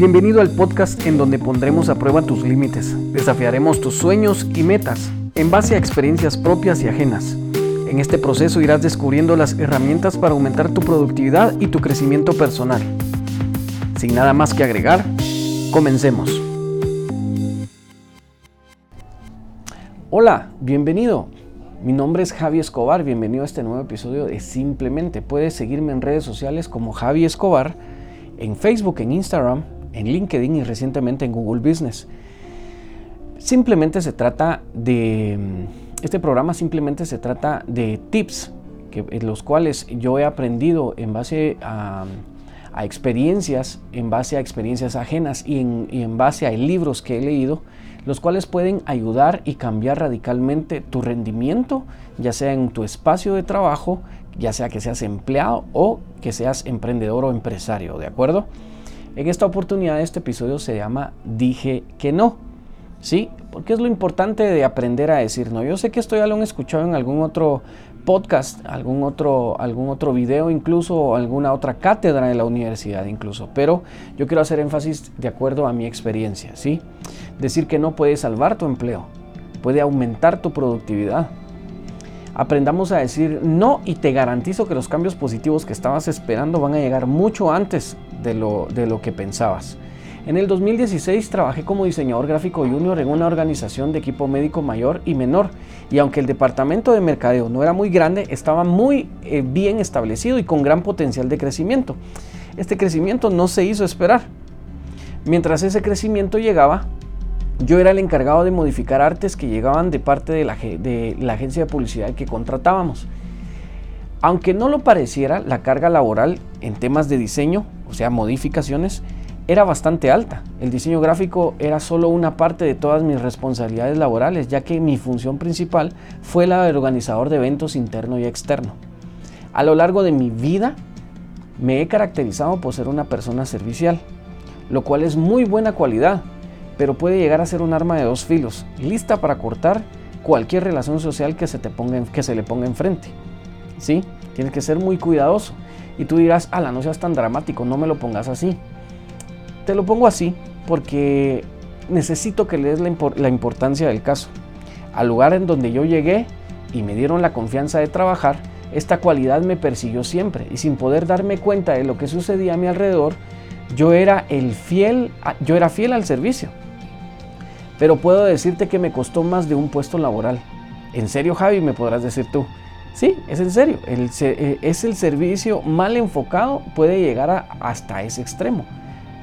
Bienvenido al podcast en donde pondremos a prueba tus límites, desafiaremos tus sueños y metas en base a experiencias propias y ajenas. En este proceso irás descubriendo las herramientas para aumentar tu productividad y tu crecimiento personal. Sin nada más que agregar, comencemos. Hola, bienvenido. Mi nombre es Javi Escobar, bienvenido a este nuevo episodio de Simplemente. Puedes seguirme en redes sociales como Javi Escobar, en Facebook, en Instagram, en LinkedIn y recientemente en Google Business. Simplemente se trata de, este programa simplemente se trata de tips que, en los cuales yo he aprendido en base a, experiencias, en base a experiencias ajenas y en, y en base a libros que he leído los cuales pueden ayudar y cambiar radicalmente tu rendimiento, ya sea en tu espacio de trabajo, ya sea que seas empleado o que seas emprendedor o empresario, ¿de acuerdo? En esta oportunidad este episodio se llama Dije que no. ¿Sí? Porque es lo importante de aprender a decir no. Yo sé que esto ya lo han escuchado en algún otro podcast, algún otro, algún otro video incluso, alguna otra cátedra de la universidad incluso, pero yo quiero hacer énfasis de acuerdo a mi experiencia, ¿sí? Decir que no puede salvar tu empleo, puede aumentar tu productividad. Aprendamos a decir no y te garantizo que los cambios positivos que estabas esperando van a llegar mucho antes de lo, de lo que pensabas. En el 2016 trabajé como diseñador gráfico junior en una organización de equipo médico mayor y menor y aunque el departamento de mercadeo no era muy grande, estaba muy eh, bien establecido y con gran potencial de crecimiento. Este crecimiento no se hizo esperar. Mientras ese crecimiento llegaba, yo era el encargado de modificar artes que llegaban de parte de la, de la agencia de publicidad que contratábamos. Aunque no lo pareciera, la carga laboral en temas de diseño, o sea, modificaciones, era bastante alta. El diseño gráfico era solo una parte de todas mis responsabilidades laborales, ya que mi función principal fue la de organizador de eventos interno y externo. A lo largo de mi vida me he caracterizado por ser una persona servicial, lo cual es muy buena cualidad, pero puede llegar a ser un arma de dos filos, lista para cortar cualquier relación social que se, te ponga, que se le ponga enfrente. ¿Sí? Tienes que ser muy cuidadoso. Y tú dirás, ala, no seas tan dramático, no me lo pongas así. Te lo pongo así porque necesito que le des la, importancia del caso. Al lugar en donde yo llegué y me dieron la confianza de trabajar, esta cualidad me persiguió siempre y sin poder darme cuenta de lo que sucedía a mi alrededor, yo era el fiel, yo era fiel al servicio. Pero puedo decirte que me costó más de un puesto laboral. ¿En serio, Javi? Me podrás decir tú. Sí, es en serio. Eh, es el servicio mal enfocado, puede llegar hasta ese extremo.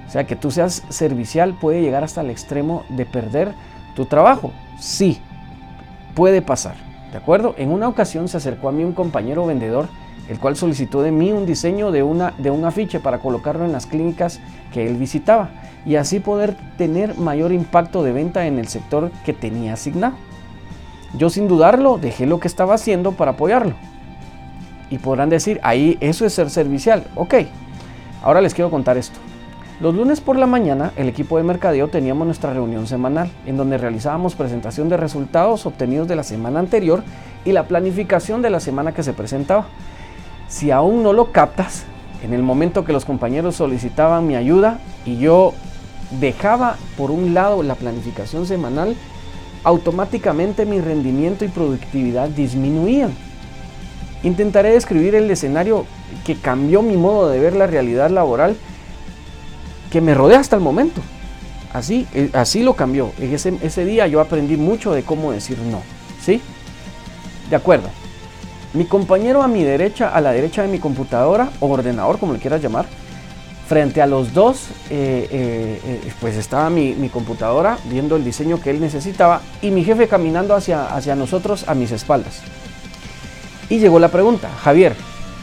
O sea, que tú seas servicial puede llegar hasta el extremo de perder tu trabajo. Sí, puede pasar. ¿De acuerdo? En una ocasión se acercó a mí un compañero vendedor, el cual solicitó de mí un diseño de, una, de un afiche para colocarlo en las clínicas que él visitaba y así poder tener mayor impacto de venta en el sector que tenía asignado. Yo sin dudarlo dejé lo que estaba haciendo para apoyarlo. Y podrán decir, ahí eso es ser servicial. Ok, ahora les quiero contar esto. Los lunes por la mañana, el equipo de mercadeo teníamos nuestra reunión semanal, en donde realizábamos presentación de resultados obtenidos de la semana anterior y la planificación de la semana que se presentaba. Si aún no lo captas, en el momento que los compañeros solicitaban mi ayuda y yo dejaba por un lado la planificación semanal, automáticamente mi rendimiento y productividad disminuían. Intentaré describir el escenario que cambió mi modo de ver la realidad laboral que me rodea hasta el momento. Así, eh, así lo cambió. Ese, ese día yo aprendí mucho de cómo decir no. ¿Sí? De acuerdo. Mi compañero a mi derecha, a la derecha de mi computadora o ordenador, como le quieras llamar, frente a los dos, eh, eh, pues estaba mi, mi, computadora viendo el diseño que él necesitaba y mi jefe caminando hacia, hacia nosotros a mis espaldas. Y llegó la pregunta, Javier,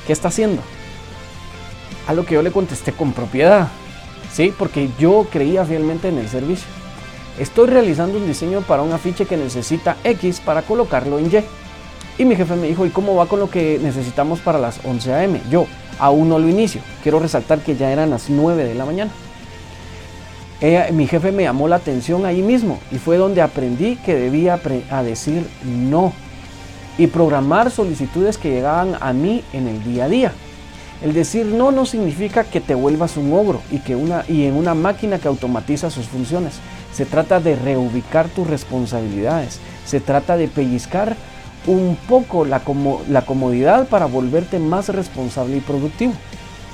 ¿qué está haciendo? A lo que yo le contesté con propiedad. ¿sí? Porque yo creía fielmente en el servicio. Estoy realizando un diseño para un afiche que necesita X para colocarlo en Y. Y mi jefe me dijo, ¿y cómo va con lo que necesitamos para las 11 a.m.? Yo aún no lo inicio. Quiero resaltar que ya eran las 9 de la mañana. mi jefe me llamó la atención ahí mismo y fue donde aprendí que debía a decir no y programar solicitudes que llegaban a mí en el día a día. El decir no no significa que te vuelvas un ogro y, que una, y en una máquina que automatiza sus funciones. Se trata de reubicar tus responsabilidades. Se trata de pellizcar un poco la, comodidad para volverte más responsable y productivo.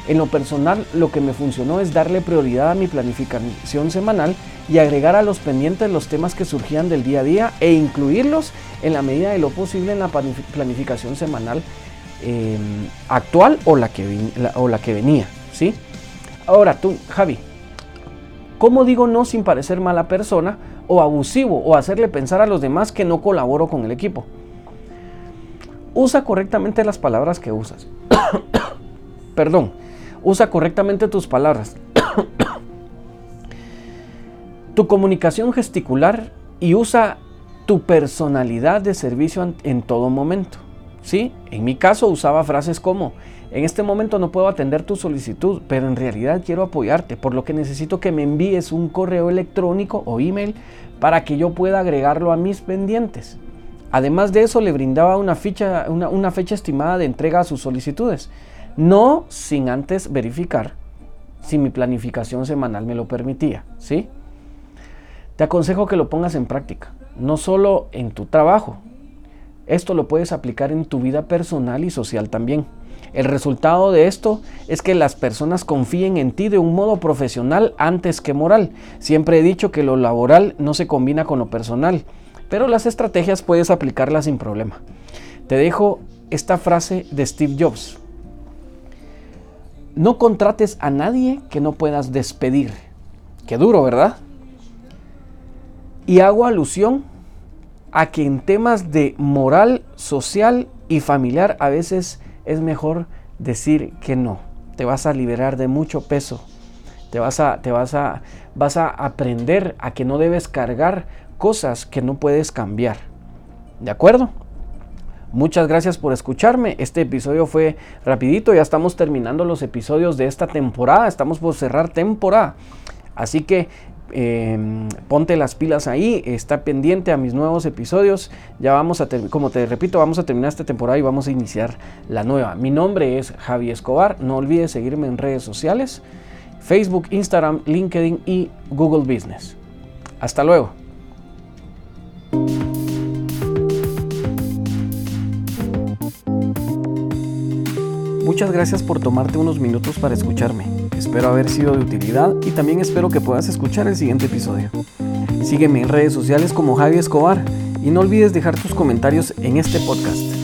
En lo personal, lo que me funcionó es darle prioridad a mi planificación semanal y agregar a los pendientes los temas que surgían del día a día e incluirlos en la medida de lo posible en la planificación semanal em, actual o la, que, o la que venía. ¿sí? Ahora tú, Javi, ¿cómo digo no sin parecer mala persona o abusivo o hacerle pensar a los demás que no colaboro con el equipo? Usa correctamente las palabras que usas. Perdón Usa correctamente tus palabras. tu comunicación gesticular y usa tu personalidad de servicio en todo momento. ¿Sí? En mi caso usaba frases como, en este momento no puedo atender tu solicitud, pero en realidad quiero apoyarte, por lo que necesito que me envíes un correo electrónico o email para que yo pueda agregarlo a mis pendientes. Además de eso, le brindaba una, una fecha estimada de entrega a sus solicitudes. No sin antes verificar si mi planificación semanal me lo permitía, ¿sí? Te aconsejo que lo pongas en práctica, no solo en tu trabajo. Esto lo puedes aplicar en tu vida personal y social también. El resultado de esto es que las personas confíen en ti de un modo profesional antes que moral. Siempre he dicho que lo laboral no se combina con lo personal, pero las estrategias puedes aplicarlas sin problema. Te dejo esta frase de Steve Jobs. No contrates a nadie que no puedas despedir. Qué duro, ¿verdad? Y hago alusión a que en temas de moral, social y familiar a veces es mejor decir que no. Te vas a liberar de mucho peso. Te vas a, te vas a, vas a aprender a que no debes cargar cosas que no puedes cambiar. ¿De acuerdo? Muchas gracias por escucharme. Este episodio fue rapidito, ya estamos terminando los episodios de esta temporada, estamos por cerrar temporada. Así que em, ponte las pilas ahí, está pendiente a mis nuevos episodios. Ya vamos a, como te repito, vamos a terminar esta temporada y vamos a iniciar la nueva. Mi nombre es Javi Escobar, no olvides seguirme en redes sociales, Facebook, Instagram, LinkedIn y Google Business. Hasta luego. Muchas gracias por tomarte unos minutos para escucharme. Espero haber sido de utilidad y también espero que puedas escuchar el siguiente episodio. Sígueme en redes sociales como Javi Escobar y no olvides dejar tus comentarios en este podcast.